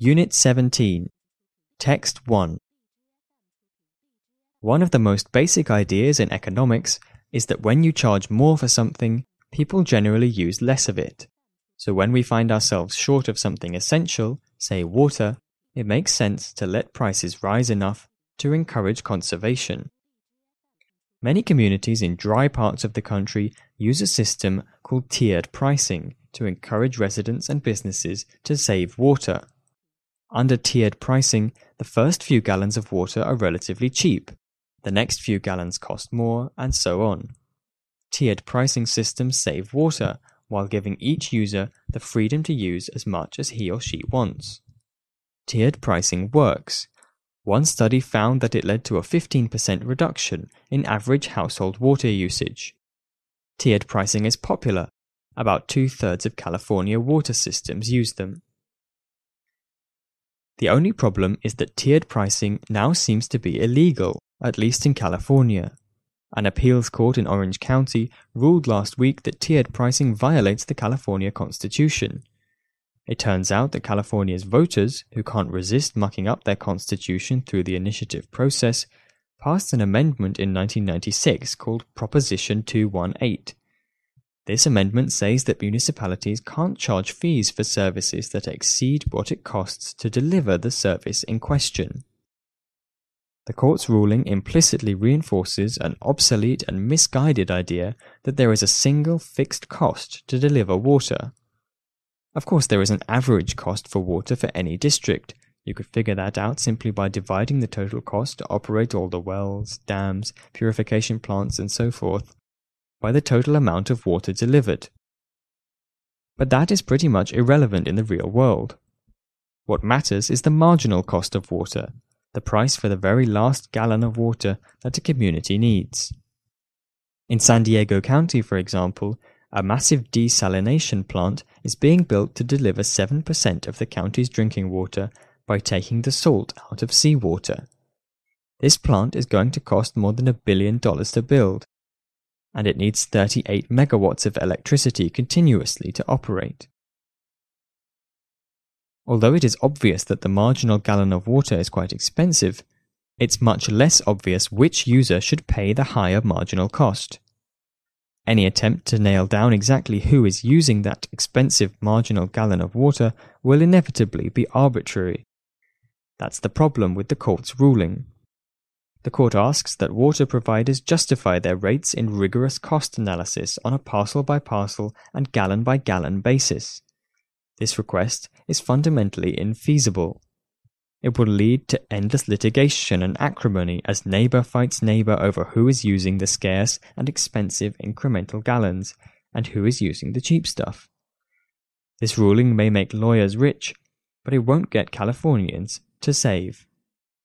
Unit 17 Text 1 One of the most basic ideas in economics is that when you charge more for something, people generally use less of it. So when we find ourselves short of something essential, say water, it makes sense to let prices rise enough to encourage conservation. Many communities in dry parts of the country use a system called tiered pricing to encourage residents and businesses to save water. Under tiered pricing, the first few gallons of water are relatively cheap, the next few gallons cost more, and so on. Tiered pricing systems save water while giving each user the freedom to use as much as he or she wants. Tiered pricing works. One study found that it led to a 15% reduction in average household water usage. Tiered pricing is popular. About two thirds of California water systems use them. The only problem is that tiered pricing now seems to be illegal, at least in California. An appeals court in Orange County ruled last week that tiered pricing violates the California Constitution. It turns out that California's voters, who can't resist mucking up their constitution through the initiative process, passed an amendment in 1996 called Proposition 218. This amendment says that municipalities can't charge fees for services that exceed what it costs to deliver the service in question. The court's ruling implicitly reinforces an obsolete and misguided idea that there is a single fixed cost to deliver water. Of course, there is an average cost for water for any district. You could figure that out simply by dividing the total cost to operate all the wells, dams, purification plants, and so forth by the total amount of water delivered. But that is pretty much irrelevant in the real world. What matters is the marginal cost of water, the price for the very last gallon of water that a community needs. In San Diego County, for example, a massive desalination plant is being built to deliver 7% of the county's drinking water by taking the salt out of seawater. This plant is going to cost more than a billion dollars to build, and it needs 38 megawatts of electricity continuously to operate. Although it is obvious that the marginal gallon of water is quite expensive, it's much less obvious which user should pay the higher marginal cost. Any attempt to nail down exactly who is using that expensive marginal gallon of water will inevitably be arbitrary. That's the problem with the court's ruling. The court asks that water providers justify their rates in rigorous cost analysis on a parcel by parcel and gallon by gallon basis. This request is fundamentally infeasible. It will lead to endless litigation and acrimony as neighbor fights neighbor over who is using the scarce and expensive incremental gallons and who is using the cheap stuff. This ruling may make lawyers rich, but it won't get Californians to save.